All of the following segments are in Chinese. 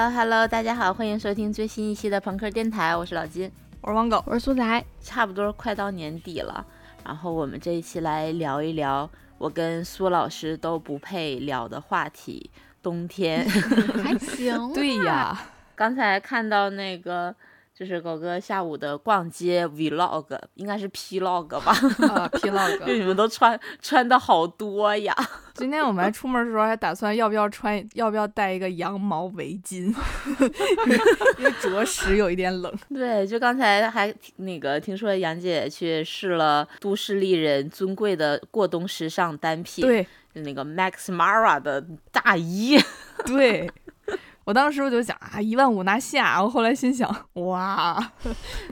Hello Hello，大家好，欢迎收听最新一期的朋克电台，我是老金，我是王狗，我是苏仔。差不多快到年底了，然后我们这一期来聊一聊我跟苏老师都不配聊的话题——冬天。还行。对呀，刚才看到那个。就是狗哥下午的逛街 vlog，应该是 plog 吧？啊，plog。就你们都穿穿的好多呀！今天我们出门的时候还打算要不要穿，要不要带一个羊毛围巾，因为着实有一点冷。对，就刚才还那个听说杨姐去试了都市丽人尊贵的过冬时尚单品，对，就那个 Max Mara 的大衣，对。我当时我就想啊，一万五拿下。我后来心想，哇，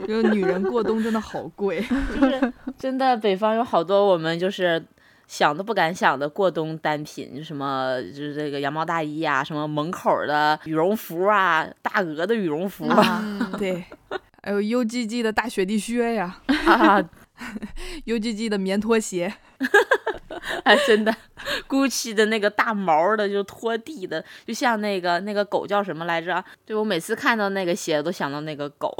就 女人过冬真的好贵，就是真的。北方有好多我们就是想都不敢想的过冬单品，什么就是这个羊毛大衣啊，什么门口的羽绒服啊，大鹅的羽绒服啊，对，还有 UGG 的大雪地靴呀，啊，UGG 的棉拖鞋。还真的，GUCCI 的那个大毛的，就拖地的，就像那个那个狗叫什么来着？对我每次看到那个鞋，都想到那个狗，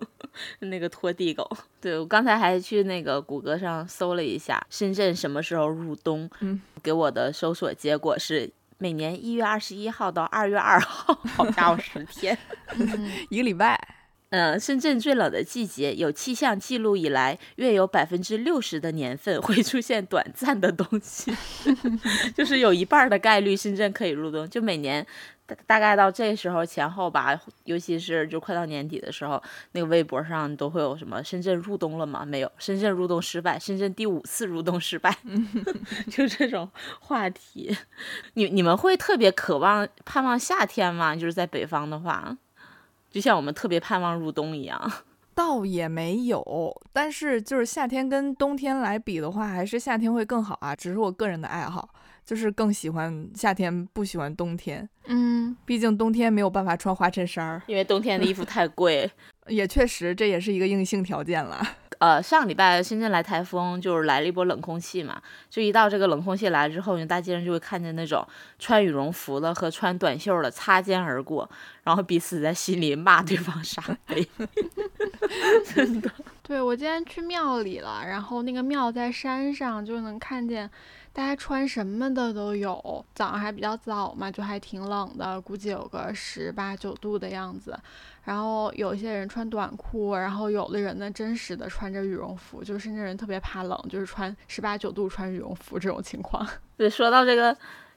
那个拖地狗。对我刚才还去那个谷歌上搜了一下，深圳什么时候入冬？嗯，给我的搜索结果是每年一月二十一号到二月二号，好家伙，十天，一个礼拜。嗯，深圳最冷的季节，有气象记录以来，约有百分之六十的年份会出现短暂的冬季，就是有一半的概率深圳可以入冬。就每年大大概到这时候前后吧，尤其是就快到年底的时候，那个微博上都会有什么深圳入冬了吗？没有，深圳入冬失败，深圳第五次入冬失败，就这种话题。你你们会特别渴望盼望夏天吗？就是在北方的话。就像我们特别盼望入冬一样，倒也没有，但是就是夏天跟冬天来比的话，还是夏天会更好啊。只是我个人的爱好，就是更喜欢夏天，不喜欢冬天。嗯，毕竟冬天没有办法穿花衬衫儿，因为冬天的衣服太贵。也确实，这也是一个硬性条件了。呃，上礼拜深圳来台风，就是来了一波冷空气嘛。就一到这个冷空气来之后，你大街上就会看见那种穿羽绒服的和穿短袖的擦肩而过，然后彼此在心里骂对方傻 逼。真的。对，我今天去庙里了，然后那个庙在山上，就能看见。大家穿什么的都有，早上还比较早嘛，就还挺冷的，估计有个十八九度的样子。然后有些人穿短裤，然后有的人呢，真实的穿着羽绒服，就是深圳人特别怕冷，就是穿十八九度穿羽绒服这种情况。对，说到这个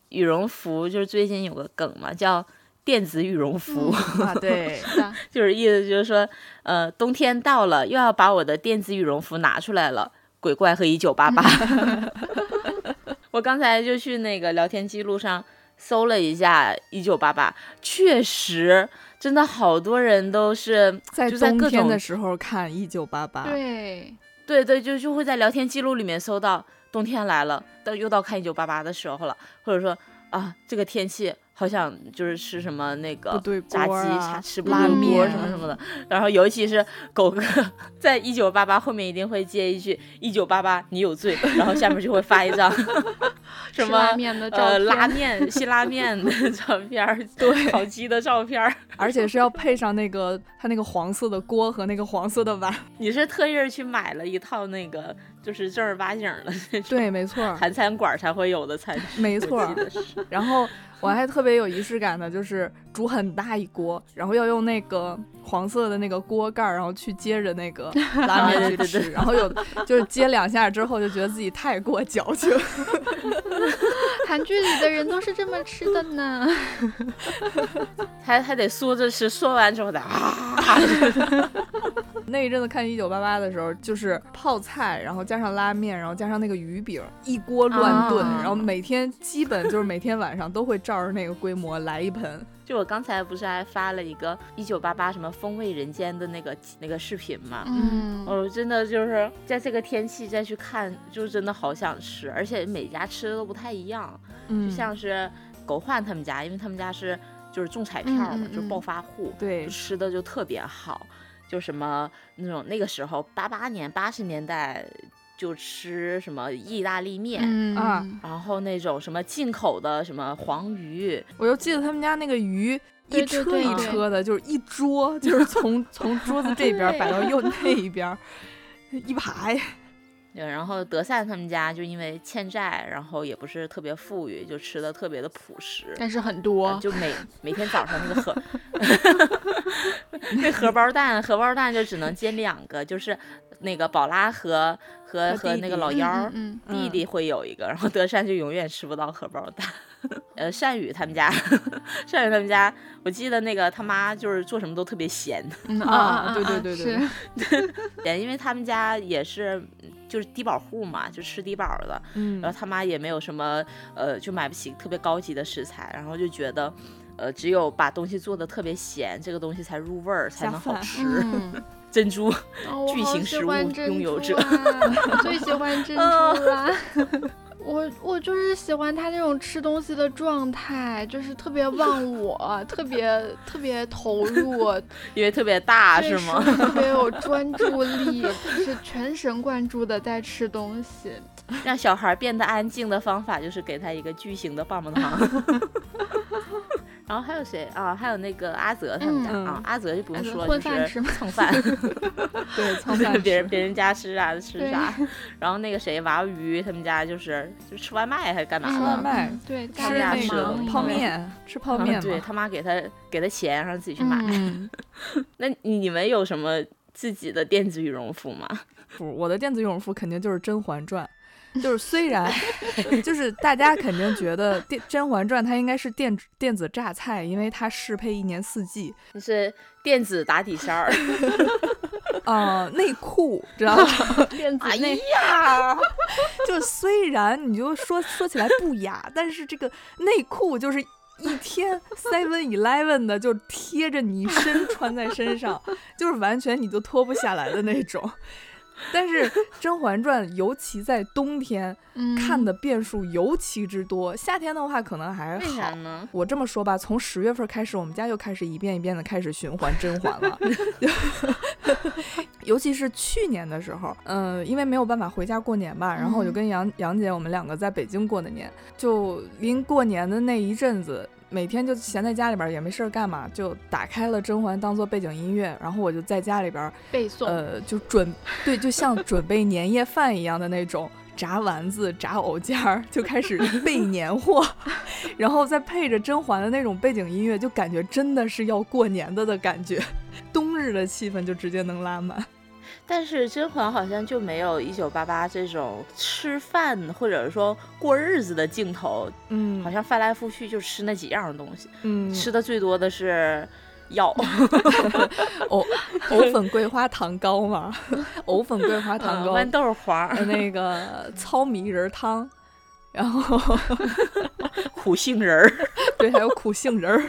羽绒服，就是最近有个梗嘛，叫电子羽绒服 啊，对，就是意思就是说，呃，冬天到了，又要把我的电子羽绒服拿出来了，鬼怪和一九八八。我刚才就去那个聊天记录上搜了一下一九八八，确实真的好多人都是在冬天的时候看一九八八。对，对对，就就会在聊天记录里面搜到冬天来了，到又到看一九八八的时候了，或者说啊这个天气。好想就是吃什么那个炸鸡、吃拉面什么什么的，然后尤其是狗哥在一九八八后面一定会接一句“一九八八你有罪”，然后下面就会发一张什么呃拉面、新拉面的照片，对，烤鸡的照片，而且是要配上那个他那个黄色的锅和那个黄色的碗。你是特意去买了一套那个就是正儿八经的，对，没错，韩餐馆才会有的餐具，没错，然后。我还特别有仪式感的，就是煮很大一锅，然后要用那个黄色的那个锅盖，然后去接着那个拉面去吃，然后有就是接两下之后就觉得自己太过矫情。韩剧里的人都是这么吃的呢，还还得嗦着吃，嗦完之后再啊。那一阵子看一九八八的时候，就是泡菜，然后加上拉面，然后加上那个鱼饼，一锅乱炖，然后每天基本就是每天晚上都会照着那个规模来一盆。就我刚才不是还发了一个一九八八什么风味人间的那个那个视频嘛？嗯，我真的就是在这个天气再去看，就真的好想吃，而且每家吃的都不太一样。嗯，就像是狗焕他们家，因为他们家是就是中彩票嘛，就是暴发户，对，吃的就特别好。就什么那种那个时候八八年八十年代就吃什么意大利面，嗯啊然后那种什么进口的什么黄鱼，我就记得他们家那个鱼。对一车一对对对车的，就是一桌，就是从从桌子这边摆到右那一边，一排。对，然后德善他们家就因为欠债，然后也不是特别富裕，就吃的特别的朴实。但是很呃多，就每每天早上那个荷，那荷包蛋，荷包蛋就只能煎两个，就是那个宝拉和和和弟和那个老幺儿嗯弟弟会有一个，然后德善就永远吃不到荷包蛋。呃，善宇他们家，善宇他们家，我记得那个他妈就是做什么都特别咸，嗯啊啊对对对对是咸，因为他们家也是就是低保户嘛，就吃低保的，嗯然后他妈也没有什么呃，就买不起特别高级的食材，然后就觉得。呃，只有把东西做的特别咸，这个东西才入味儿，才能好吃。嗯，珍珠，巨型食物拥有者最喜欢珍珠啦。我我就是喜欢他那种吃东西的状态，就是特别忘我，特别特别投入，因为特别大是吗？特别有专注力，就是全神贯注的在吃东西。让小孩变得安静的方法就是给他一个巨型的棒棒糖。然后还有谁啊？还有那个阿泽他们家、嗯啊，阿泽就不用说，了就是蹭饭，对，蹭饭别人别人家吃啥吃对啥。然后那个谁娃娃鱼他们家就是就吃外卖还是干嘛嗯的？外卖对，他吃那们家吃泡面，吃泡啊面嘛。对他妈给他给他钱让他自己去买。嗯 那你们有什么自己的电子羽绒服吗？不，我的电子羽绒服肯定就是《甄嬛传》，就是虽然就是大家肯定觉得电《甄嬛传》它应该是电子电子榨菜，因为它适配一年四季。就 是电子打底衫儿。啊，内裤知道吗？电子哎内呀，就虽然你就说说起来不雅，但是这个内裤就是一天 Seven Eleven 的就贴着你身穿在身上，就是完全你都脱不下来的那种。但是《甄嬛传》尤其在冬天看的变数尤其之多，夏天的话可能还为啥好。呢？我这么说吧，从十月份开始，我们家又开始一遍一遍的开始循环甄嬛了。尤其是去年的时候，嗯、因为没有办法回家过年吧，然后我就嗯跟杨杨姐我们两个在北京过的年，就临过年的那一阵子。每天就闲在家里边儿也没事儿干嘛，就打开了甄嬛当做背景音乐，然后我就在家里边儿背诵，呃，就准对，就像准备年夜饭一样的那种，炸丸子、炸藕尖儿，就开始备年货，然后再配着甄嬛的那种背景音乐，就感觉真的是要过年的的感觉，冬日的气氛就直接能拉满。但是甄嬛好像就没有一九八八这种吃饭或者说过日子的镜头，嗯好像翻来覆去就吃那几样东西，嗯，吃的最多的是药。藕藕粉桂花糖糕嘛，藕粉桂花糖糕，嗯豌豆黄、呃那个糙米仁儿汤，然后苦杏仁儿，对，还有苦杏仁儿。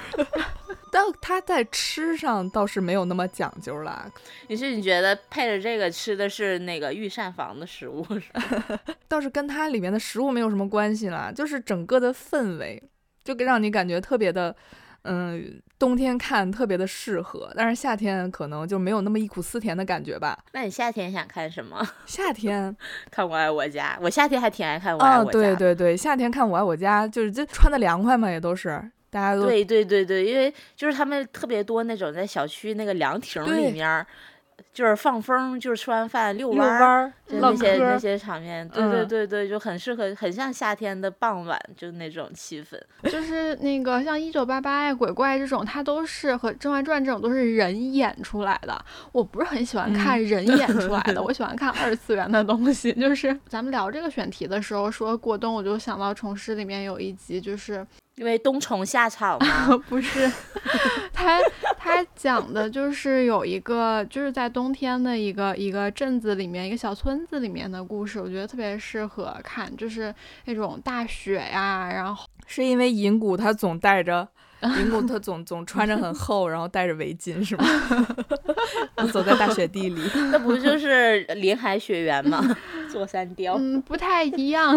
但它在吃上倒是没有那么讲究啦，你是你觉得配着这个吃的是那个御膳房的食物是吧？倒是跟它里面的食物没有什么关系啦，就是整个的氛围，就给让你感觉特别的，嗯，冬天看特别的适合，但是夏天可能就没有那么忆苦思甜的感觉吧。那你夏天想看什么？夏天看《我爱我家》，我夏天还挺爱看《我爱啊，我家》对对对，夏天看《我爱我家》，就是这穿的凉快嘛，也都是大家都对对对对，因为就是他们特别多那种在小区那个凉亭里面，就是放风，就是吃完饭遛遛弯儿，就那些那。些场面，对对嗯对对，就很适合，很像夏天的傍晚，就那种气氛。就是那个像一九八八呀、鬼怪这种，它都是和《甄嬛传》这种都是人演出来的。我不是很喜欢看人演出来的，我喜欢看二次元的东西。就是咱们聊这个选题的时候说过冬，我就想到《虫师》里面有一集，就是因为冬虫夏草吗，不是，他他讲的就是有一个就是在冬天的一个一个镇子里面一个小村子里面的故事，我觉得特别适合看，就是那种大雪呀，然后是因为银谷他总带着，银谷他总总穿着很厚，然后戴着围巾是吗？走在大雪地里。那不就是林海雪原吗？坐山雕。嗯不太一样。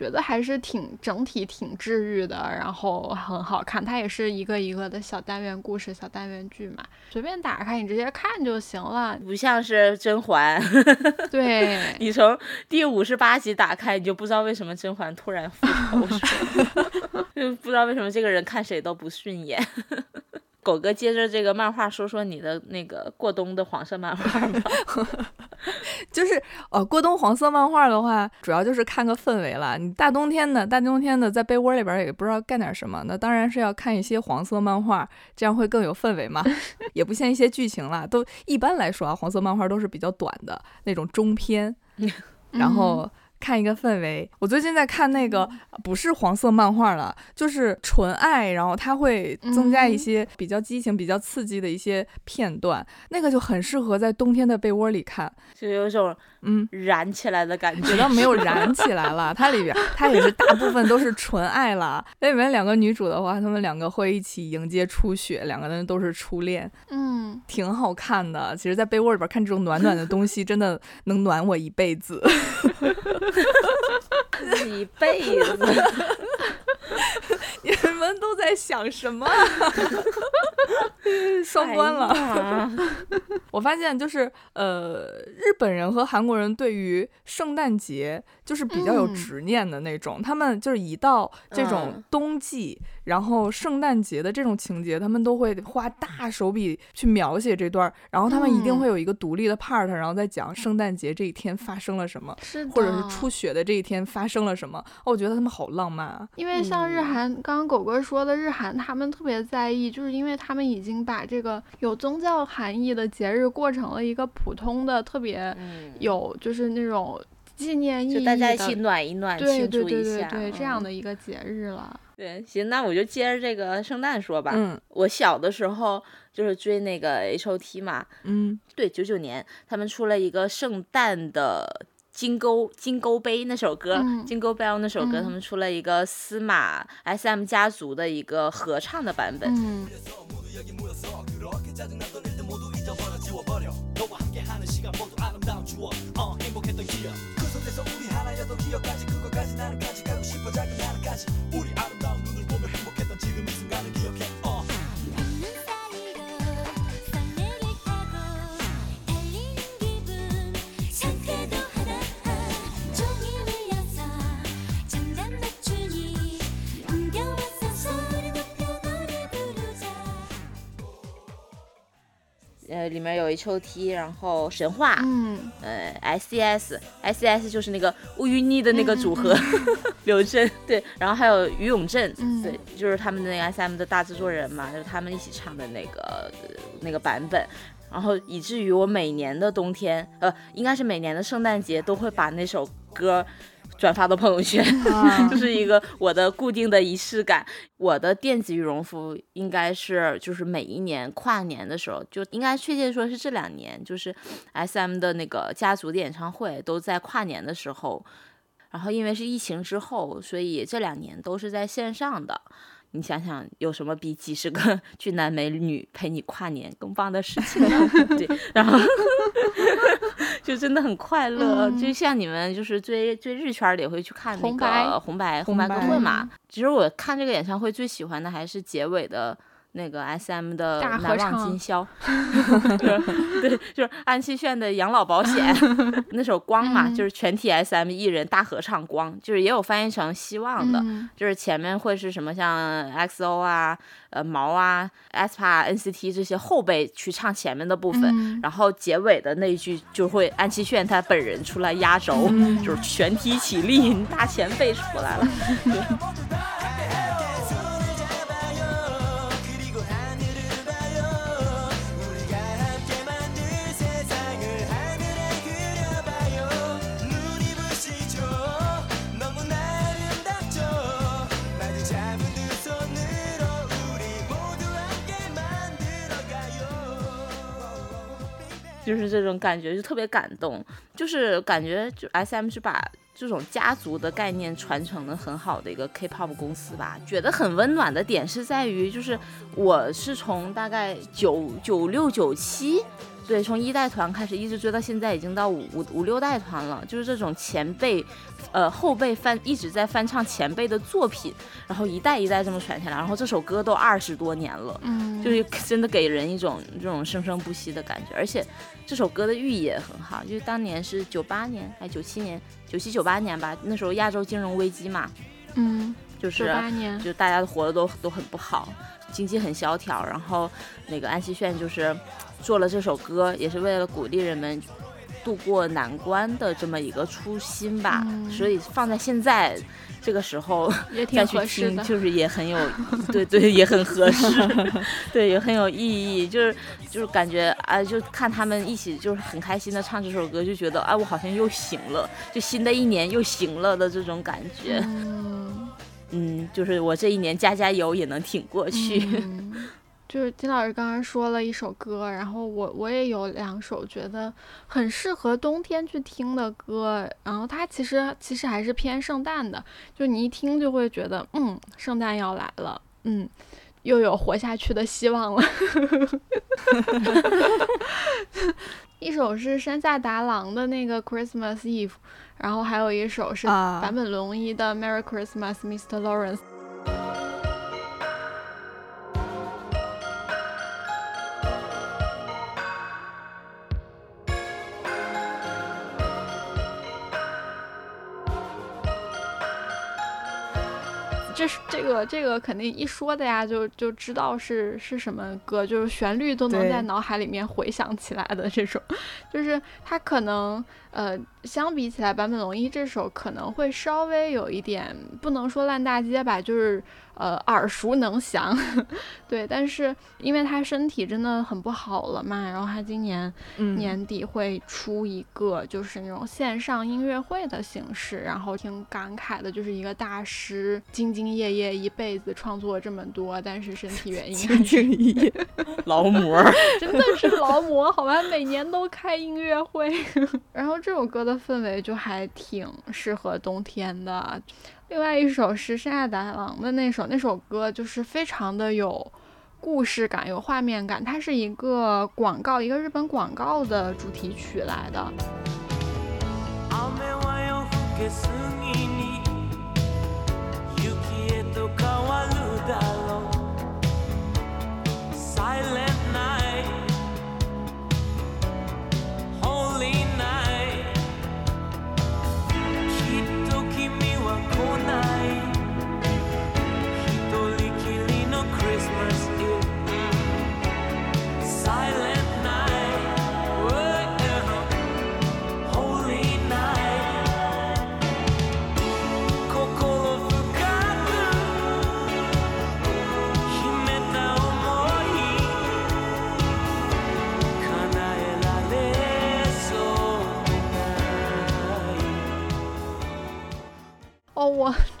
觉得还是挺整体挺治愈的，然后很好看。它也是一个一个的小单元故事、小单元剧嘛，随便打开你直接看就行了，不像是甄嬛。对你从第五十八集打开，你就不知道为什么甄嬛突然复仇，就不知道为什么这个人看谁都不顺眼。狗哥接着这个漫画说说你的那个过冬的黄色漫画吧。就是呃，过冬黄色漫画的话，主要就是看个氛围了。你大冬天的，大冬天的在被窝里边也不知道干点什么，那当然是要看一些黄色漫画，这样会更有氛围嘛。也不限一些剧情了，都一般来说啊，黄色漫画都是比较短的那种中篇，然后。看一个氛围，我最近在看那个不是黄色漫画了，就是纯爱，然后它会增加一些比较激情、比较刺激的一些片段，那个就很适合在冬天的被窝里看，就有种嗯燃起来的感觉。倒没有燃起来了，它里边它也是大部分都是纯爱了。那里面两个女主的话，她们两个会一起迎接初雪，两个人都是初恋，嗯，挺好看的。其实，在被窝里边看这种暖暖的东西，真的能暖我一辈子。一辈子，你们都在想什么？双关了。我发现就是呃，日本人和韩国人对于圣诞节就是比较有执念的那种。他们就是一到这种冬季，然后圣诞节的这种情节，他们都会花大手笔去描写这段，然后他们一定会有一个独立的 part，然后再讲圣诞节这一天发生了什么，或者是初雪的这一天发生了什么。哦，我觉得他们好浪漫啊。因为像日韩，刚刚狗哥说的，日韩他们特别在意，就是因为他们已经把这个有宗教含义的节日过成了一个普通的、特别有就是那种纪念意义就，大家一起暖一暖，庆祝一下，对这样的一个节日了。对，行，那我就接着这个圣诞说吧。嗯，我小的时候就是追那个 H O T 嘛。嗯，对，九九年他们出了一个圣诞的。金钩金钩杯那首歌，金钩 bell 那首歌，他们出了一个司马 S M 家族的一个合唱的版本。よ家事ここ家事なら家事呃，里面有 H O T，然后神话，嗯，呃，S C S，S C S 就是那个乌云妮的那个组合，刘真，对，然后还有于永正，对，就是他们的那个 S M 的大制作人嘛，就是他们一起唱的那个那个版本，然后以至于我每年的冬天，呃，应该是每年的圣诞节都会把那首歌。转发到朋友圈，就是一个我的固定的仪式感。我的电子羽绒服应该是就是每一年跨年的时候，就应该确切说是这两年，就是 S M 的那个家族的演唱会都在跨年的时候。然后因为是疫情之后，所以这两年都是在线上的。你想想，有什么比几十个 俊男美女陪你跨年更棒的事情呢？对，然后 就真的很快乐。就像你们就是追追日圈的，也会去看那个红白红白歌会嘛。其实我看这个演唱会最喜欢的还是结尾的。那个 S M 的难忘今宵，对，就是安七炫的养老保险 那首光嘛，就是全体 S M 艺人大合唱光，就是也有翻译成希望的，就是前面会是什么像 X O 啊、呃毛啊、aespa、N C T 这些后辈去唱前面的部分，然后结尾的那一句就会安七炫他本人出来压轴，就是全体起立，大前辈出来了。就是这种感觉，就特别感动。就是感觉，就 S M 是把这种家族的概念传承的很好的一个 K pop 公司吧。觉得很温暖的点是在于，就是我是从大概九九六九七。对，从一代团开始一直追到现在，已经到五五五六代团了。就是这种前辈，呃后辈翻一直在翻唱前辈的作品，然后一代一代这么传下来，然后这首歌都二十多年了，嗯，就是真的给人一种这种生生不息的感觉。而且这首歌的寓意也很好，就是当年是九八年还九七年，九七九八年吧，那时候亚洲金融危机嘛，嗯，就是九八年，就大家活的都都很不好，经济很萧条，然后那个安熙炫就是做了这首歌，也是为了鼓励人们度过难关的这么一个初心吧，嗯所以放在现在这个时候也挺再去听。就是也很有，对对，也很合适，对，也很有意义，就是就是感觉啊，就看他们一起就是很开心的唱这首歌，就觉得啊，我好像又行了，就新的一年又行了的这种感觉。嗯，嗯，就是我这一年加加油也能挺过去。嗯就是金老师刚刚说了一首歌，然后我我也有两首觉得很适合冬天去听的歌，然后它其实其实还是偏圣诞的，就你一听就会觉得，嗯，圣诞要来了，嗯，又有活下去的希望了。一首是山下达郎的那个 Christmas Eve，然后还有一首是啊坂本龙一的 Merry Christmas, Mr. Lawrence。这是这个这个肯定一说大家就就知道是是什么歌，就是旋律都能在脑海里面回想起来的这种，就是它可能呃相比起来坂本龙一这首可能会稍微有一点不能说烂大街吧，就是呃耳熟能详，对，但是因为他身体真的很不好了嘛，然后他今年嗯年底会出一个就是那种线上音乐会的形式，然后挺感慨的，就是一个大师兢兢业业一辈子创作这么多，但是身体原因还 兢兢业业，劳模儿，真的是劳模，好吧，每年都开音乐会。然后这首歌的氛围就还挺适合冬天的。另外一首是山下达郎的那首，那首歌就是非常的有故事感、有画面感，它是一个广告，一个日本广告的主题曲来的。雨は夜更けすぎに雪へと変わるだろう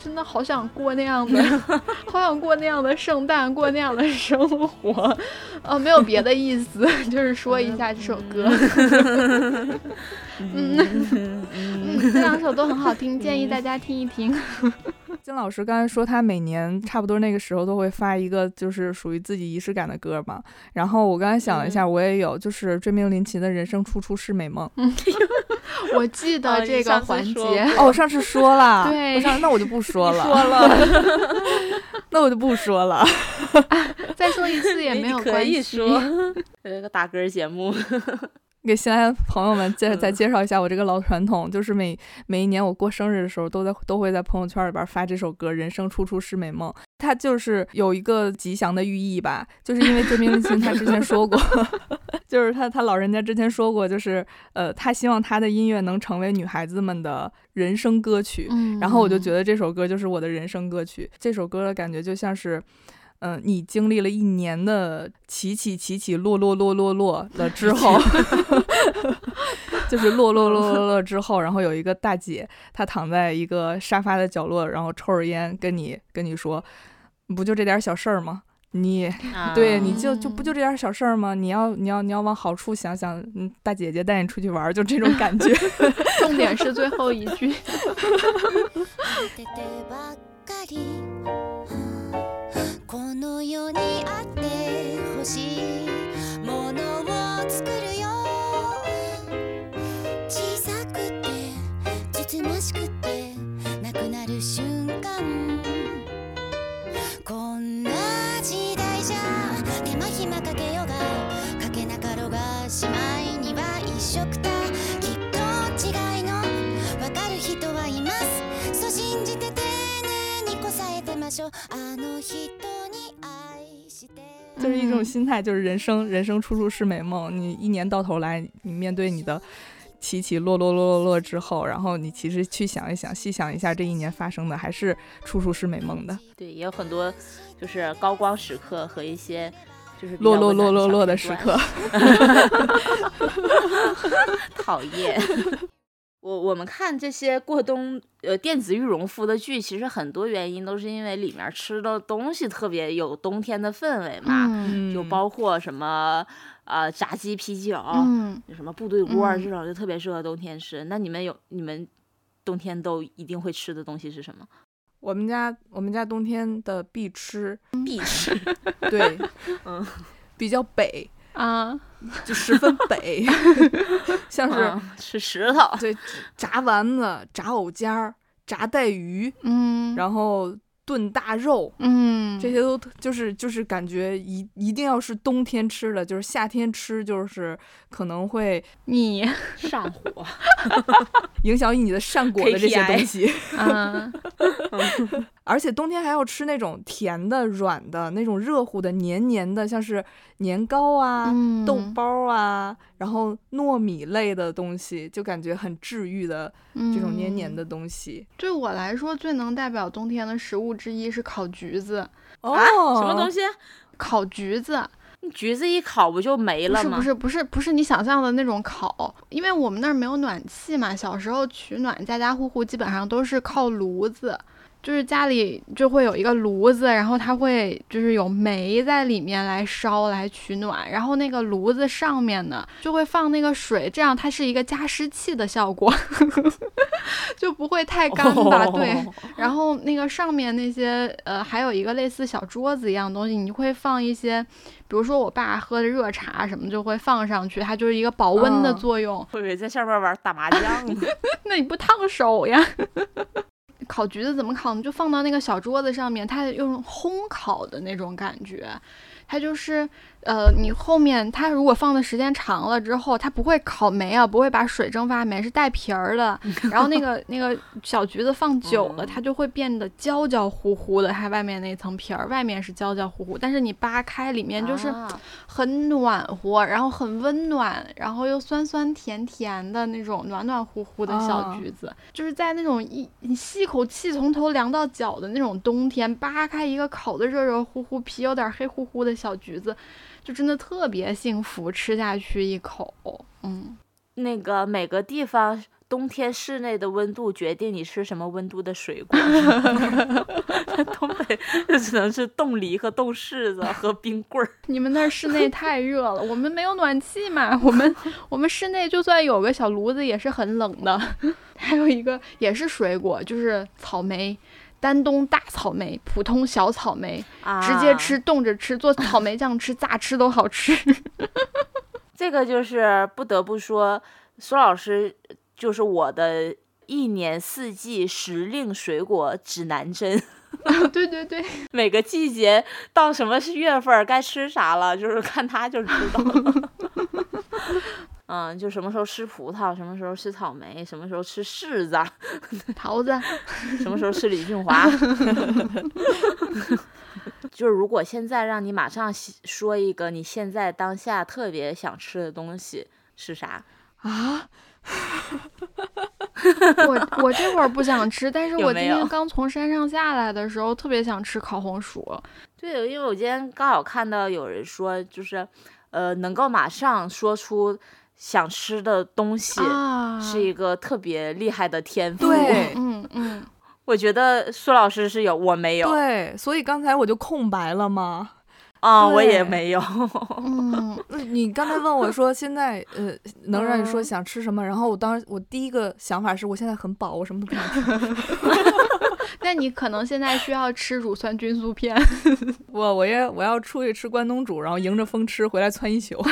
真的好想过那样的，好想过那样的圣诞，过那样的生活。呃，没有别的意思，就是说一下这首歌。嗯嗯，这两首都很好听，建议大家听一听。金老师刚才说他每年差不多那个时候都会发一个就是属于自己仪式感的歌嘛，然后我刚才想了一下，我也有，就是追名林檎的《人生处处是美梦》。我记得这个环说节，哦，我上次说了，对我上那我就不说了，说了，那我就不说了。再说一次也没有关系。以说，这个打歌节目，给新来的朋友们介再介绍一下我这个老传统，就是每每一年我过生日的时候，都在都会在朋友圈里边发这首歌《人生处处是美梦》。它就是有一个吉祥的寓意吧，就是因为追名林檎他之前说过，就是他他老人家之前说过，就是呃，他希望他的音乐能成为女孩子们的人生歌曲。嗯，然后我就觉得这首歌就是我的人生歌曲。这首歌的感觉就像是，嗯、你经历了一年的起起起起落落落落落了 之后，就是落落落落 落之后，然后有一个大姐，她躺在一个沙发的角落，然后抽着烟，跟你跟你说，不就这点小事儿吗？你啊对，你就就不就这点小事儿吗？你要你要你要往好处想想，嗯，大姐姐带你出去玩儿，就这种感觉。重点是最后一句。この世にあってほしいものを作るよ小さくてつつましくてなくなる瞬間こんな時代じゃ手間暇かけようがかけなかろうがしまいには一緒くた。きっと違いのわかる人はいます。そう信じて丁寧にこさえてましょう。あの人。就是一种嗯心态，就是人生人生处处是美梦。你一年到头来，你面对你的起起落落落落落之后，然后你其实去想一想，细想一下这一年发生的，还是处处是美梦的。对，也有很多就是高光时刻和一些就是比落落落落落的片时段刻，讨厌。我我们看这些过冬呃电子羽绒服的剧，其实很多原因都是因为里面吃的东西特别有冬天的氛围嘛，嗯就包括什么呃炸鸡、啤酒，嗯，什么部队锅这种，就特别适合冬天吃。那你们有你们冬天都一定会吃的东西是什么？我们家我们家冬天的必吃，必吃。对，嗯，比较北，啊，就十分北，像是、嗯吃石头，对炸丸子、炸藕尖儿、炸带鱼，嗯，然后炖大肉，嗯，这些都就是就是感觉一一定要是冬天吃的，就是夏天吃就是可能会你，上火。影响你的善果的这些东西。嗯而且冬天还要吃那种甜的、软的、那种热乎的、黏黏的，像是年糕啊、嗯豆包啊，然后糯米类的东西，就感觉很治愈的这种黏黏嗯的东西。对我来说，最能代表冬天的食物之一是烤橘子。哦，啊，什么东西？西？烤橘子橘子一烤不就没了吗？不是不是不是不是你想象的那种烤，因为我们那儿没有暖气嘛。小时候取暖，家家户户基本上都是靠炉子，就是家里就会有一个炉子，然后它会就是有煤在里面来烧来取暖，然后那个炉子上面呢就会放那个水，这样它是一个加湿器的效果，就不会太干吧？对，哦然后那个上面那些呃，还有一个类似小桌子一样的东西，你会放一些，比如说我爸喝的热茶什么，就会放上去，它就是一个保温的嗯作用。会不会在下面玩打麻将呢。那你不烫手呀？烤橘子怎么烤呢？就放到那个小桌子上面，它用烘烤的那种感觉，它就是呃，你后面它如果放的时间长了之后，它不会烤没啊，不会把水蒸发没，是带皮儿的。然后那个那个小橘子放久了，嗯它就会变得焦焦糊糊的，它外面那层皮儿，外面是焦焦糊糊，但是你扒开里面就是啊。很暖和，然后很温暖，然后又酸酸甜甜的那种暖暖乎乎的小啊橘子，就是在那种一你吸一口气从头凉到脚的那种冬天，扒开一个烤的热热乎乎、皮有点黑乎乎的小橘子，就真的特别幸福，吃下去一口，嗯，那个每个地方冬天室内的温度决定你吃什么温度的水果。东北就只能是冻梨和冻柿子和冰棍儿。你们那儿室内太热了，我们没有暖气嘛，我们我们室内就算有个小炉子也是很冷的。还有一个也是水果，就是草莓，丹东大草莓，普通小草莓，直接啊吃，冻着吃，做草莓酱吃，咋吃都好吃。这个就是不得不说，苏老师就是我的一年四季时令水果指南针。对对对，每个季节到什么月份该吃啥了，就是看他就知道了。嗯，就什么时候吃葡萄，什么时候吃草莓，什么时候吃柿子，桃子，什么时候吃李俊华。就是如果现在让你马上喜说一个你现在当下特别想吃的东西是啥？啊，我我这会儿不想吃，但是我今天刚从山上下来的时候，特别想吃烤红薯。对，因为我今天刚好看到有人说，就是呃，能够马上说出想吃的东西，啊，是一个特别厉害的天赋。对 嗯嗯，我觉得苏老师是有，我没有。对，所以刚才我就空白了嘛。啊、我也没有。嗯，那你刚才问我说 现在呃能让你说嗯想吃什么，然后我当时我第一个想法是我现在很饱，我什么都不想吃。那你可能现在需要吃乳酸菌素片。我我要我要出去吃关东煮，然后迎着风吃，回来窜一宿。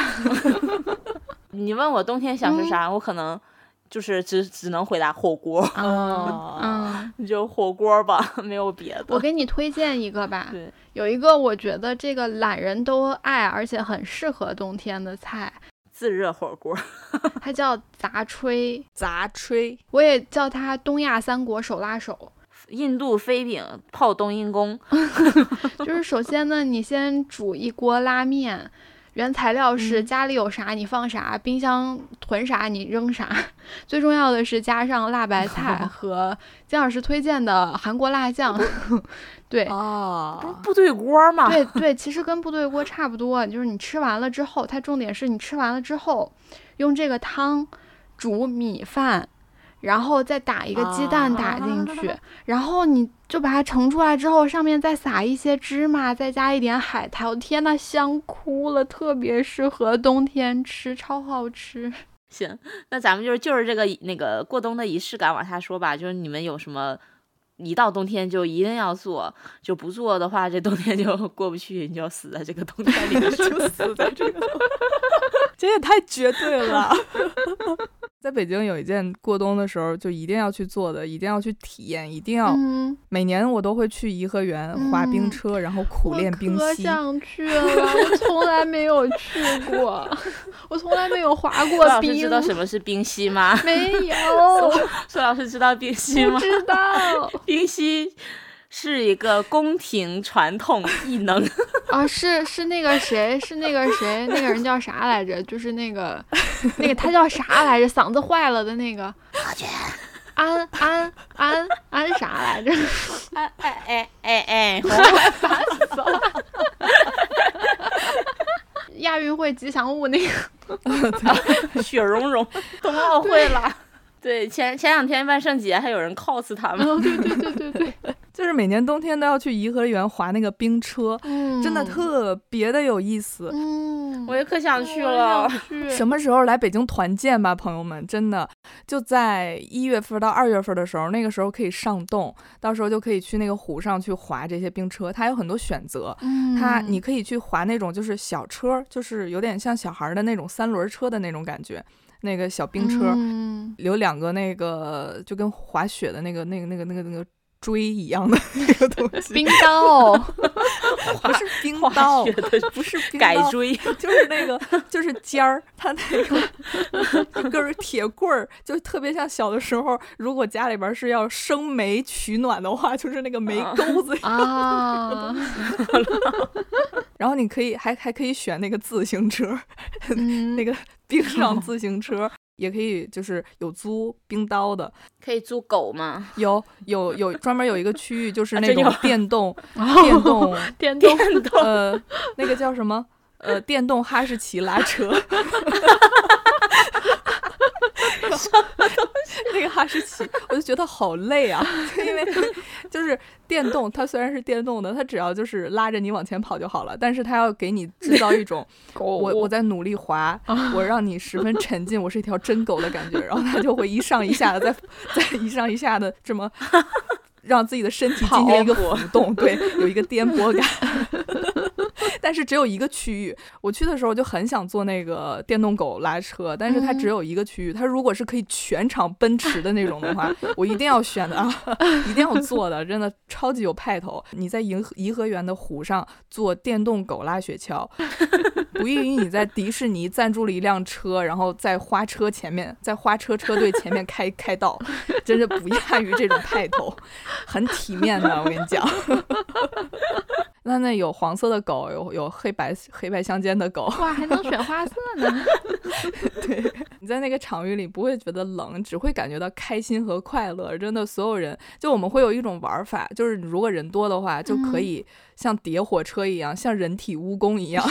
你问我冬天想吃啥，我可能就是只只能回答火锅，哦嗯，你 就火锅吧，没有别的。我给你推荐一个吧，对，有一个我觉得这个懒人都爱，而且很适合冬天的菜，自热火锅，它叫杂炊，杂炊，我也叫它东亚三国手拉手。印度飞饼泡冬阴功，就是首先呢，你先煮一锅拉面，原材料是嗯家里有啥你放啥，冰箱囤啥你扔啥。最重要的是加上辣白菜 和金老师推荐的韩国辣酱。对，哦不是部队锅吗？对对，其实跟部队锅差不多，就是你吃完了之后，它重点是你吃完了之后，用这个汤煮米饭，然后再打一个鸡蛋打进去，然后你就把它盛出来之后，上面再撒一些芝麻，再加一点海苔，我天呐，香哭了，特别适合冬天吃，超好吃。行，那咱们就是就是这个那个过冬的仪式感往下说吧，就是你们有什么？一到冬天就一定要做，就不做的话，这冬天就过不去，你就死在这个冬天里面就死在这个，这也太绝对了。在北京有一件过冬的时候就一定要去做的，一定要去体验，一定要、嗯，每年我都会去颐和园滑冰车，然后苦练冰我。想去了，我从来没有去过，我从来没有滑 过冰。老师知道什么是冰嬉吗？没有，苏老师知道冰嬉吗？不知道 冰嬉是一个宫廷传统艺能，啊，是是那个谁，是那个谁，那个人叫啥来着？就是那个那个他叫啥来着？嗓子坏了的那个。安安安安啥来着？哎哎哎哎哎，亚运会吉祥物那个。雪融融，冬奥会了。对，前前两天万圣节还有人 cos 他们。哦，对对对对对，就是每年冬天都要去颐和园滑那个冰车，嗯，真的特别的有意思。嗯，我也可想去了。什么时候来北京团建吧，朋友们？真的就在一月份到二月份的时候，那个时候可以上冻，到时候就可以去那个湖上去滑这些冰车，它有很多选择。嗯，它你可以去滑那种就是小车，就是有点像小孩儿的那种三轮车的那种感觉，那个小冰车，嗯有两个那个就跟滑雪的那个那个那个那个那个锥一样的 那个东西，冰刀，不是冰刀 不是冰刀，改锥，就是那个就是尖儿，它那个一根儿铁棍儿，就特别像小的时候，如果家里边儿是要生煤取暖的话，就是那个煤钩子。啊，然后你可以还还可以选那个自行车，嗯那个冰上自行车。也可以，就是有租冰刀的，可以租狗吗？有有有专门有一个区域，就是那种 电动电动电动电动呃，那个叫什么？呃，电动哈士奇拉车。那个哈士奇，我就觉得好累啊，因为就是电动，它虽然是电动的，它只要就是拉着你往前跑就好了，但是它要给你制造一种 我我在努力滑，我让你十分沉浸，我是一条真狗的感觉，然后它就会一上一下的，在在一上一下的这么 让自己的身体进行一个浮动，对，有一个颠簸感。但是只有一个区域，我去的时候就很想坐那个电动狗拉车，但是它只有一个区域。它如果是可以全场奔驰的那种的话，我一定要选的啊，一定要坐的，真的超级有派头。你在颐颐和园的湖上坐电动狗拉雪橇，不异于你在迪士尼赞助了一辆车，然后在花车前面，在花车车队前面开开道，真是不亚于这种派头，很体面的。我跟你讲。那那有黄色的狗，有有黑白黑白相间的狗，哇，还能选花色呢。对，你在那个场域里不会觉得冷，只会感觉到开心和快乐。真的，所有人就我们会有一种玩法，就是如果人多的话，就可以像叠火车一样，像人体蜈蚣一样，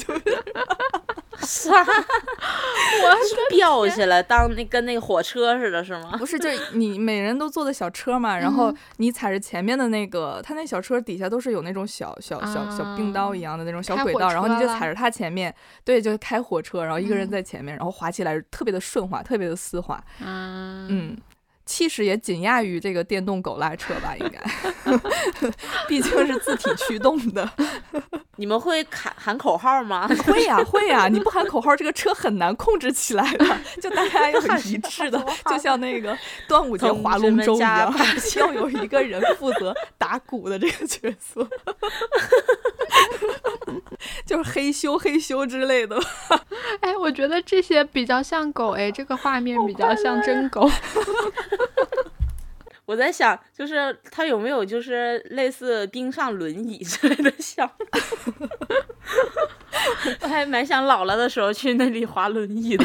啥？我飙起来当那跟那个火车似的，是吗？不是，就是你每人都坐的小车嘛，然后你踩着前面的那个，他那小车底下都是有那种小小小小冰刀一样的那种小轨道，然后你就了踩着它前面，对，就开火车，然后一个人嗯在前面，然后滑起来特别的顺滑，特别的丝滑，嗯嗯。气势也仅亚于这个电动狗拉车吧，应该，毕竟是自体驱动的。你们会喊喊口号吗？会呀、会呀、你不喊口号，这个车很难控制起来的。就大家要一致的，就像那个端午节划龙舟一样把，要有一个人负责打鼓的这个角色，就是嘿咻嘿咻之类的。哎，我觉得这些比较像狗，哎，这个画面比较像真狗。我在想，就是它有没有就是类似冰上轮椅之类的项目？我还蛮想老了的时候去那里滑轮椅的。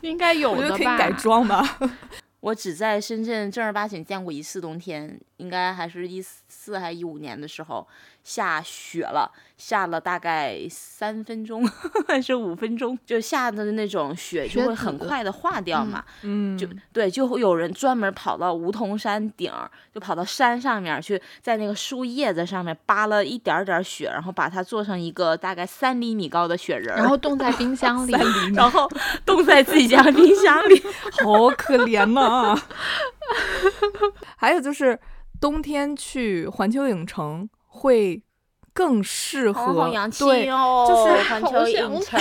应该有的吧？得可以改装吧。我只在深圳正儿八经见过一次冬天，应该还是一四还一五年的时候下雪了，下了大概三分钟还是五分钟，就下的那种雪就会很快的化掉嘛。嗯，就对，就会有人专门跑到梧桐山顶，就跑到山上面去，在那个树叶子上面扒了一点点雪，然后把它做成一个大概三厘米高的雪人，然后冻在冰箱 里。然后冻在自己家冰箱里。好可怜呐、还有就是冬天去环球影城会更适合，好洋气对，哦！就是 环球影城，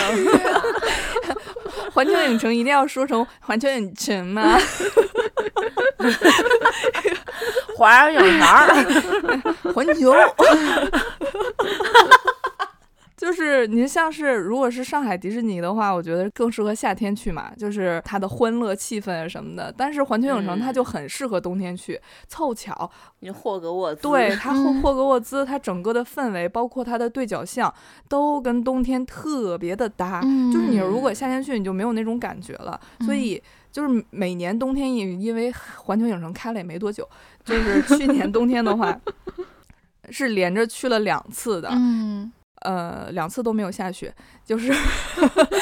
环球影城一定要说成环球影城吗？环球影城儿，环球。就是你像是如果是上海迪士尼的话，我觉得更适合夏天去嘛，就是它的欢乐气氛啊什么的。但是环球影城它就很适合冬天去，凑巧你霍格沃兹，对，它霍嗯霍格沃兹，它整个的氛围，包括它的对角巷，都跟冬天特别的搭。嗯就是你如果夏天去，你就没有那种感觉了。所嗯以就是每年冬天也因为环球影城开了也没多久，就是去年冬天的话，是连着去了两次的。嗯，呃，两次都没有下雪，就是，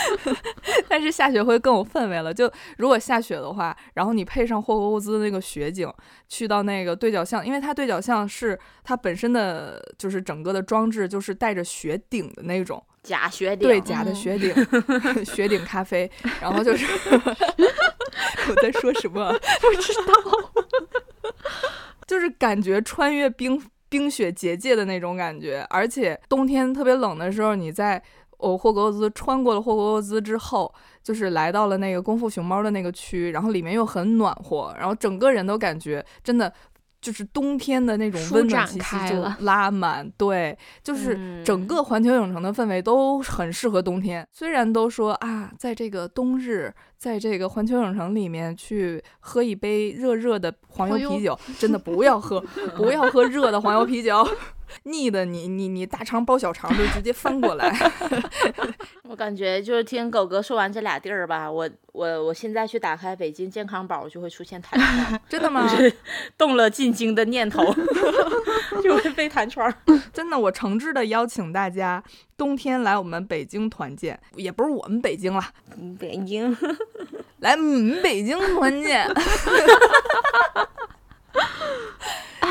但是下雪会更有氛围了。就如果下雪的话，然后你配上霍格沃兹那个雪景，去到那个对角巷，因为它对角巷是它本身的就是整个的装置就是带着雪顶的那种，假雪顶，对，假的嗯雪顶，雪顶咖啡，然后就是 我在说什么？不知道，就是感觉穿越冰冰雪结界的那种感觉，而且冬天特别冷的时候，你在哦霍格沃兹穿过了霍格沃兹之后，就是来到了那个功夫熊猫的那个区，然后里面又很暖和，然后整个人都感觉真的。就是冬天的那种温暖气息就拉满，对，就是整嗯个环球影城的氛围都很适合冬天。虽然都说啊，在这个冬日，在这个环球影城里面去喝一杯热热的黄油啤酒，真的不要喝，不要喝热的黄油啤酒，腻的你你你大肠包小肠就直接翻过来。我感觉就是听狗哥说完这俩地儿吧，我我我现在去打开北京健康宝就会出现弹窗，真的吗？动了进京的念头，就会被弹窗。真的，我诚挚的邀请大家冬天来我们北京团建，也不是我们北京了，嗯北京，来我们北京团建。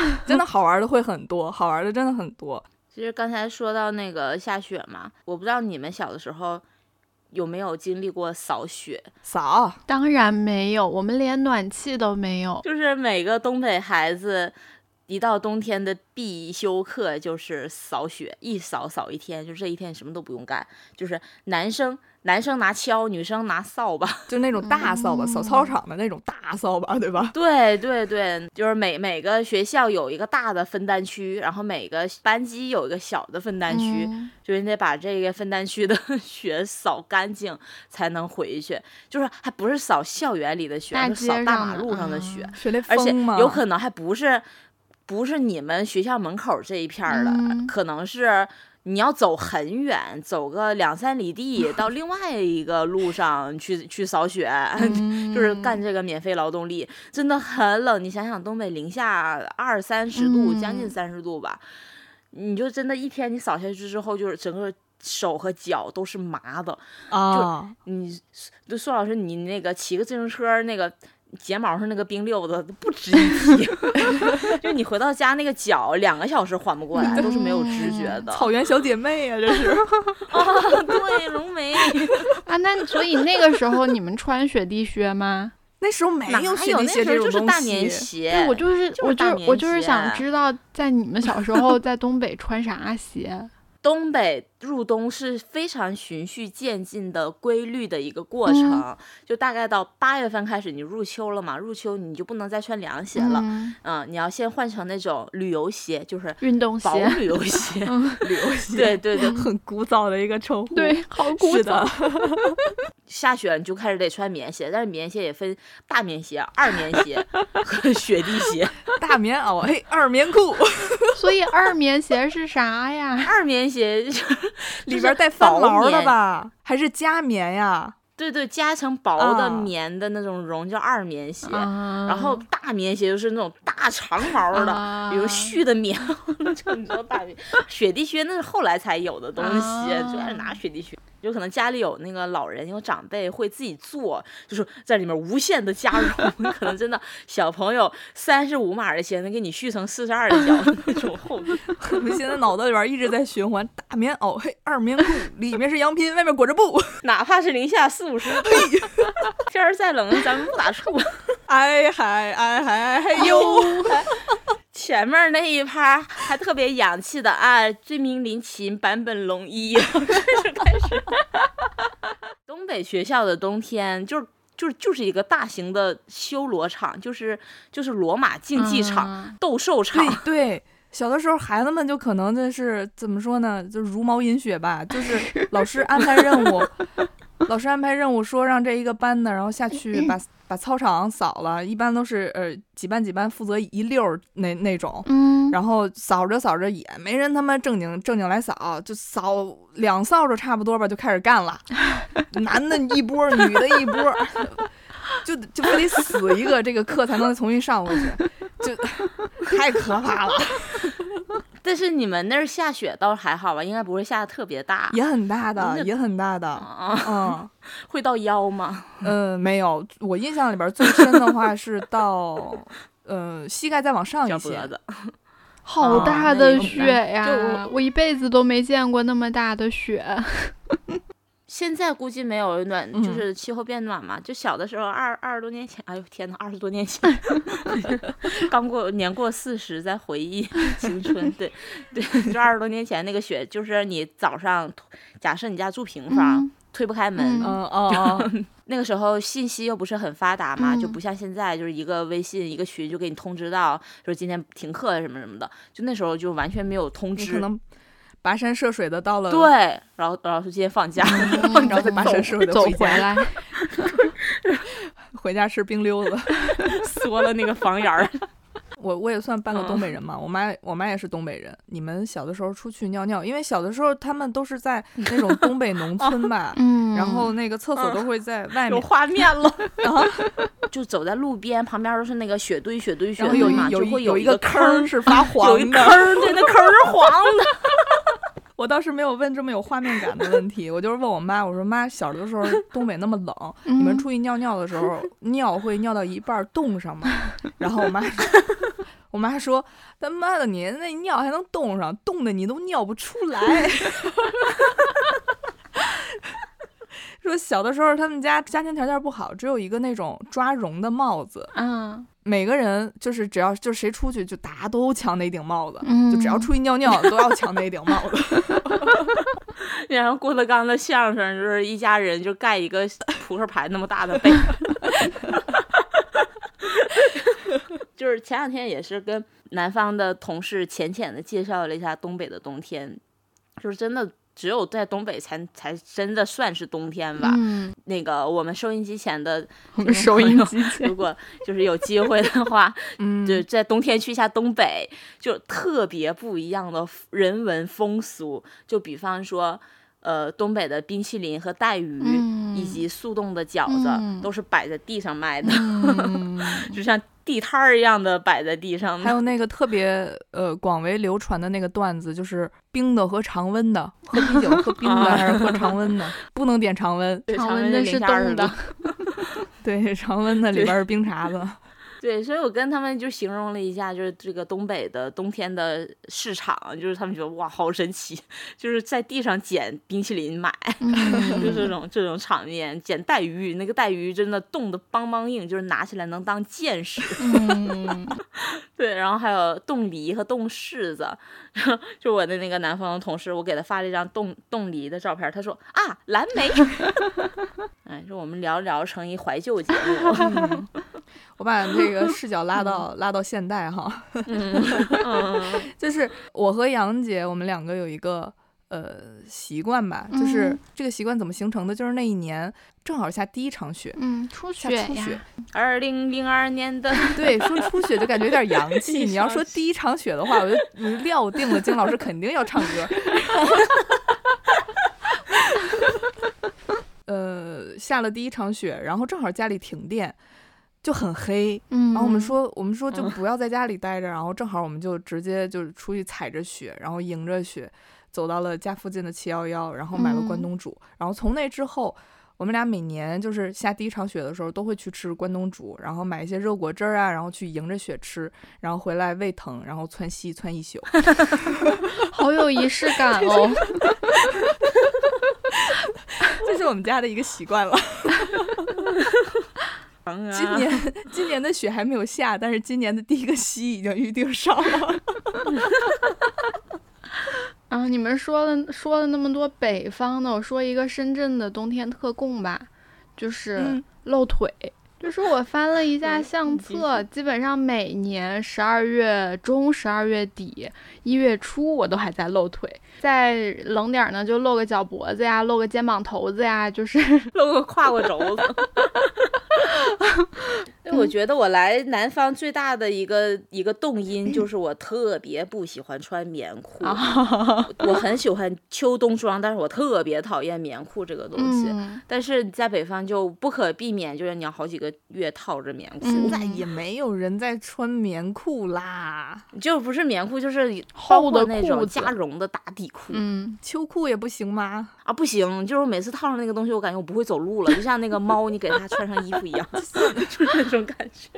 真的好玩的会很多，好玩的真的很多。其实刚才说到那个下雪嘛，我不知道你们小的时候有没有经历过扫雪，扫，当然没有，我们连暖气都没有。就是每个东北孩子。一到冬天的必修课就是扫雪，一扫扫一天，就这一天什么都不用干，就是男生男生拿锹，女生拿扫把，就那种大扫把，扫操场的那种大扫把，对吧？对对对，就是每每个学校有一个大的分担区，然后每个班级有一个小的分担区，嗯。就是你得把这个分担区的雪扫干净才能回去。就是还不是扫校园里的雪，大是扫大马路上的嗯雪，而且，有可能还不是不是你们学校门口这一片儿的，嗯。可能是。你要走很远，走个两三里地，到 另外一个路上去去扫雪，就是干嗯这个免费劳动力，真的很冷。你想想，东北零下二三十度，将近嗯三十度吧，你就真的一天你扫下去之后，就是整个手和脚都是麻的。啊，你就苏老师，你那个骑个自行车那个。睫毛上那个冰溜子不值一提，就你回到家那个脚两个小时缓不过来，都是没有知觉的。草原小姐妹啊，这是。啊，对，浓眉啊，那所以那个时候你们穿雪地靴吗？那时候没哪有雪地鞋这那时候就是种东西大棉。鞋对，，我就是我就就是我就是想知道，在你们小时候在东北穿啥鞋？东北入冬是非常循序渐进的规律的一个过程，就大概到八月份开始，你入秋了嘛，入秋你就不能再穿凉鞋了，嗯嗯，你要先换成那种旅游鞋，就是运动薄 鞋，旅游 鞋，旅游鞋，对对对，很古早的一个称呼。对，好古是早的，，下雪了你就开始得穿棉鞋，但是棉鞋也分大棉鞋、二棉鞋和雪地鞋。大棉袄，嘿，二棉裤，所以二棉鞋是啥呀？二棉鞋就是 里边带翻毛的吧？还是加棉呀？对对，加层薄的啊棉的那种绒叫二棉鞋，啊然后大棉鞋就是那种大长毛的，啊比如絮的棉，就你知道大棉雪地靴那是后来才有的东西，啊最开始拿雪地靴。有可能家里有那个老人有长辈会自己做，就是在里面无限的加绒，可能真的小朋友三十五码的鞋能给你续成四十二的脚那种厚度。我们现在脑袋里边一直在循环：大棉袄，嘿，二棉裤，里面是羊皮，外面裹着布。哪怕是零下四五十度，天儿再冷，咱们不打怵。哎嗨哎嗨嘿呦！前面那一趴还特别洋气的啊，追名林琴坂本龙一，开始开始。东北学校的冬天就是就是就是一个大型的修罗场，就是就是罗马竞技场、嗯斗兽场对。对，小的时候孩子们就可能就是怎么说呢，就茹毛饮血吧，就是老师安排任务，老师安排任务说让这一个班的，然后下去把把操场扫了，一般都是呃几班几班负责一溜儿那那种。嗯，然后扫着扫着也没人他妈正经正经来扫，就扫两扫帚差不多吧，就开始干了，男的一波，女的一波，就就非得死一个，这个课才能重新上过去，就 太可怕了，但是你们那儿下雪倒是还好吧？应该不会下的特别大。也很大的，也很大的，啊，嗯 会到腰吗？嗯，没有，我印象里边最深的话是到呃膝盖再往上一些，脚脖子。好啊大的雪呀！我我一辈子都没见过那么大的雪。现在估计没有暖，就嗯是气候变暖嘛。就小的时候，二二十多年前，哎呦天呐，二十多年前，刚过年过四十，在回忆 青春。对对，就二十多年前那个雪，就是你早上，假设你家住平房，嗯推不开门。哦哦，那个时候信息又不是很发达嘛，就嗯不像现在，就是一个微信一个群就给你通知到，说今天停课什么什么的。就那时候就完全没有通知。可能跋山涉水的到了，对，然后然后说今天放假，然后再跋山涉水的走回家，来 回家吃冰溜子。缩了那个房檐儿。我我也算半个嗯东北人嘛，我妈我妈也是东北人。你们小的时候出去尿尿，因为小的时候他们都是在那种东北农村吧，嗯，然后那个厕所都会在外面有面，画面了，然后就走在路边，旁边都是那个雪堆、雪堆、雪然后有堆嘛，一有一就会一个坑坑是发黄有一坑的。对，那坑是黄的。我倒是没有问这么有画面感的问题，我就是问我妈，我说妈，小的时候东北那么冷，你们嗯出去尿尿的时候 尿会尿到一半冻上吗？然后我妈 我妈说他妈的你那尿还能冻上，冻的你都尿不出来。说小的时候他们家家庭条件不好，只有一个那种抓绒的帽子，嗯每个人就是只要就谁出去就大家都抢那顶帽子，嗯，就只要出去尿尿都要抢那顶帽子。然后郭德纲的相声就是一家人就盖一个扑克牌那么大的被。就是前两天也是跟南方的同事浅浅的介绍了一下东北的冬天，就是真的只有在东北才才真的算是冬天吧。嗯，那个我们收音机前的 我们收音机前如果就是有机会的话，嗯，就在冬天去一下东北，就特别不一样的人文风俗。就比方说，呃，东北的冰淇淋和带鱼，嗯以及速冻的饺子，嗯都是摆在地上卖的，嗯 就像地摊儿一样的摆在地上的。还有那个特别呃广为流传的那个段子，就是冰的和常温的，喝啤酒喝冰的啊还是喝常温的？不能点常温，常温的是下20冻的，对，常温的里边是冰碴子。对，所以我跟他们就形容了一下，就是这个东北的冬天的市场，就是他们觉得哇，好神奇，就是在地上捡冰淇淋买，就这种这种场面，捡带鱼，那个带鱼真的冻得梆梆硬，就是拿起来能当剑使。嗯，对，然后还有冻梨和冻柿子，然后就我的那个南方的同事，我给他发了一张冻冻梨的照片，他说啊，蓝莓。哎，就我们聊聊成一怀旧节目。我把这个 视角拉到拉到现代哈，就是我和杨姐，我们两个有一个呃习惯吧，就是嗯这个习惯怎么形成的？就是那一年正好下第一场雪，嗯，初下雪呀，初雪，二零零二年的 对，说初雪就感觉有点洋气。你要说第第一场雪的话，我就我就料定了金老师肯定要唱歌。呃，下了第一场雪，然后正好家里停电，就很黑。嗯，然后我们说，我们说就嗯不要在家里待着，然后正好我们就直接就是出去踩着雪，然后迎着雪走到了家附近的七幺幺，然后买了关嗯东煮。然后从那之后，我们俩每年就是下第一场雪的时候都会去吃关东煮，然后买一些热果汁儿啊，然后去迎着雪吃，然后回来胃疼，然后窜稀窜一宿。好有仪式感哦。这是我们家的一个习惯了。今今年 今年的雪还没有下，但是今年的第一个溪已经预定上了。啊，你们说了说了那么多北方的，我说一个深圳的冬天特供吧，就是嗯露腿。就是我翻了一下嗯相册，基本上每年十二月中、十二月底、一月初，我都还在露腿。再冷点儿呢，就露个脚脖子呀，露个肩膀头子呀，就是 露个胯骨轴子。对，我觉得我来南方最大的一个一个动因就 是我特别不喜欢穿棉裤。我很喜欢秋冬装，但是我特别讨厌棉裤这个东西。嗯，但是在北方就不可避免，就是你要好几个月套着棉裤，嗯现在也没有人在穿棉裤啦，就不是棉裤，就是厚的那种加绒的打底裤、嗯，秋裤也不行吗？啊，不行，就是每次套上那个东西，我感觉我不会走路了，就像那个猫，你给它穿上衣服一样 就是那种感觉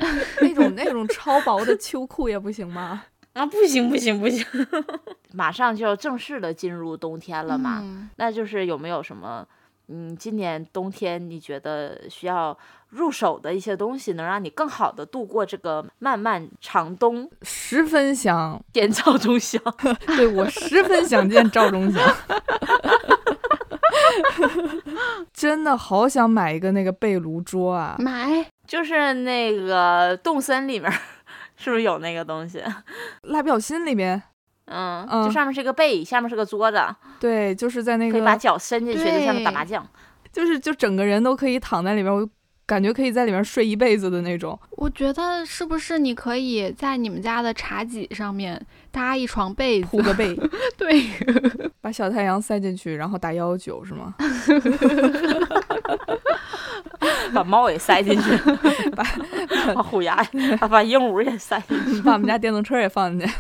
那种那种超薄的秋裤也不行吗？啊，不行不行不行，马上就要正式的进入冬天了嘛，嗯那就是有没有什么？嗯，今年冬天你觉得需要入手的一些东西，能让你更好的度过这个漫漫长冬？十分想，见赵忠祥，对我十分想见赵忠祥，真的好想买一个那个被炉桌啊！买就是那个动森里面儿是不是有那个东西？蜡笔小新里面，嗯，嗯就上面是个背，下面是个桌子，对，就是在那个可以把，脚伸进去，在下面打麻将。就是就整个人都可以躺在里面，我感觉可以在里面睡一辈子的那种。我觉得是不是你可以在你们家的茶几上面搭一床被子？铺个被，对，把小太阳塞进去，然后打幺幺九是吗？把猫也塞进去，把把虎牙，把把鹦鹉也塞进去。把我们家电动车也放进去。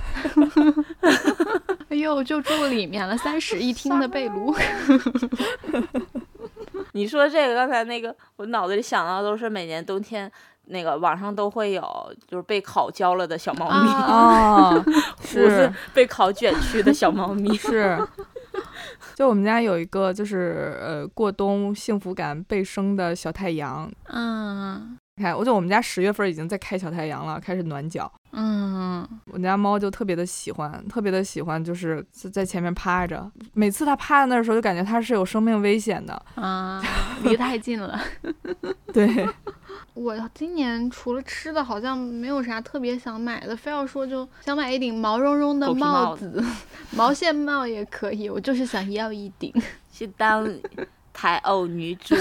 哎呦，就住里面了，三室一厅的被炉。你说这个，刚才那个，我脑子里想到都是每年冬天。那个网上都会有，就是被烤焦了的小猫咪，啊哦，胡子是被烤卷曲的小猫咪。是，就我们家有一个就是呃过冬幸福感倍升的小太阳。嗯你看，我就我们家十月份已经在开小太阳了，开始暖脚。嗯，我们家猫就特别的喜欢，特别的喜欢，就是在在前面趴着。每次它趴在那儿的时候，就感觉它是有生命危险的。啊，离太近了。对，我今年除了吃的，好像没有啥特别想买的，非要说就想买一顶毛茸茸的帽子，毛线帽也可以。我就是想要一顶。去当台偶女主。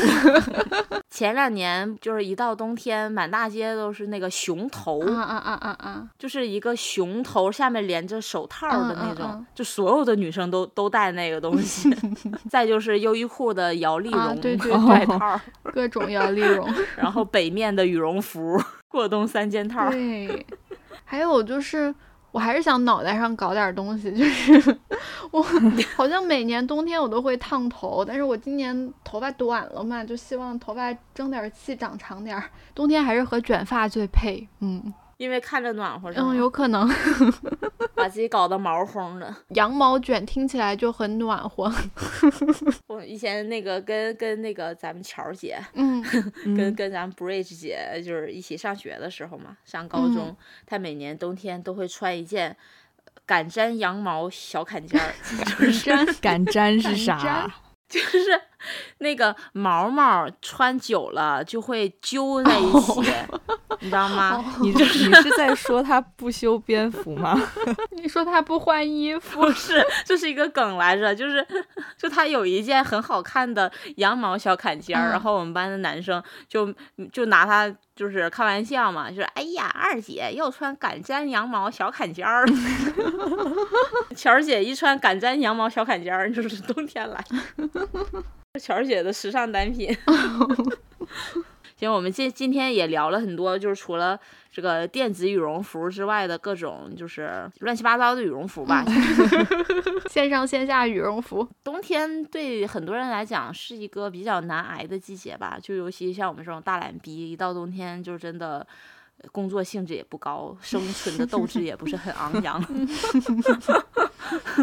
前两年就是一到冬天，满大街都是那个熊头，啊啊啊啊啊！就是一个熊头，下面连着手套的那种，嗯嗯嗯就所有的女生都都戴那个东西。再就是优衣库的摇粒绒、啊对 对外套，各种摇粒绒。然后北面的羽绒服，过冬三件套。对，还有就是我还是想脑袋上搞点东西，就是 我 好像每年冬天我都会烫头，但是我今年头发短了嘛，就希望头发争点气，长长点儿。冬天还是和卷发最配，嗯因为看着暖和是吗嗯，有可能 把自己搞得毛烘的。羊毛卷听起来就很暖和，我以前那个跟跟那个咱们乔姐，嗯跟跟咱们 Bridge 姐就是一起上学的时候嘛，上高中，她每年冬天都会穿一件敢粘羊毛小坎肩儿，就是敢粘是啥？就是那个毛毛穿久了就会揪在一起，你知道吗？你 这你是在说他不修边幅吗？你说他不换衣服不，是，这是一个梗来着，就是就他有一件很好看的羊毛小坎肩儿，然嗯后我们班的男生就就拿他就是开玩笑嘛，就是哎呀二姐又穿敢粘羊毛小坎肩儿，乔儿姐一穿敢粘羊毛小坎肩儿，就是冬天来，乔儿姐的时尚单品。行，我们今今天也聊了很多，就是除了这个电子羽绒服之外的各种就是乱七八糟的羽绒服吧。线上线下羽绒服，冬天对很多人来讲是一个比较难挨的季节吧，就尤其像我们这种大懒逼，一到冬天就真的呃工作性质也不高，生存的斗志也不是很昂扬，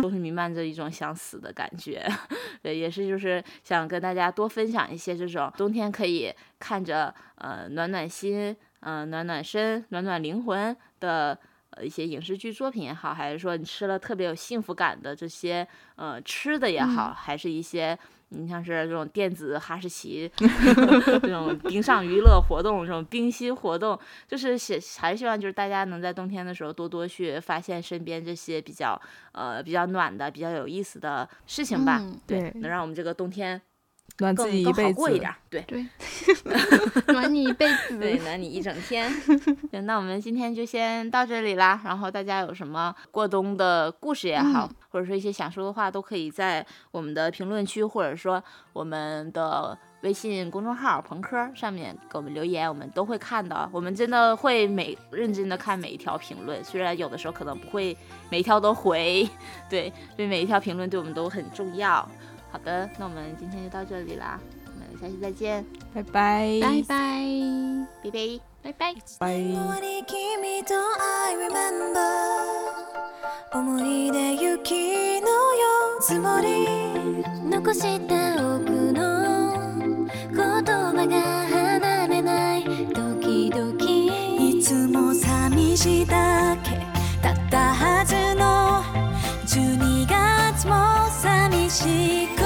都是弥漫着一种想死的感觉。对，也是就是想跟大家多分享一些这种冬天可以看着呃暖暖心，嗯、暖暖身、暖暖灵魂的。呃，一些影视剧作品也好，还是说你吃了特别有幸福感的这些呃吃的也好，还是一些你像是这种电子哈士奇 这种冰上娱乐活动，这种冰心活动，就是希还是希望就是大家能在冬天的时候多多去发现身边这些比较呃比较暖的、比较有意思的事情吧，对。能让我们这个冬天暖自己一辈子过一点。儿，对。对，暖你一辈子。对，暖你一整天。行，那我们今天就先到这里啦。然后大家有什么过冬的故事也好，或者说一些想说的话，都可以在我们的评论区，或者说我们的微信公众号“朋科”上面给我们留言，我们都会看到。我们真的会每认真的看每一条评论，虽然有的时候可能不会每一条都回，对，所以每一条评论对我们都很重要。好的，那我们今天就到这里啦，我们下期再见，拜拜，拜拜，拜拜，拜拜，拜。言葉が離れない。ドキいつも寂しだけ。だったはずの。12月も寂しく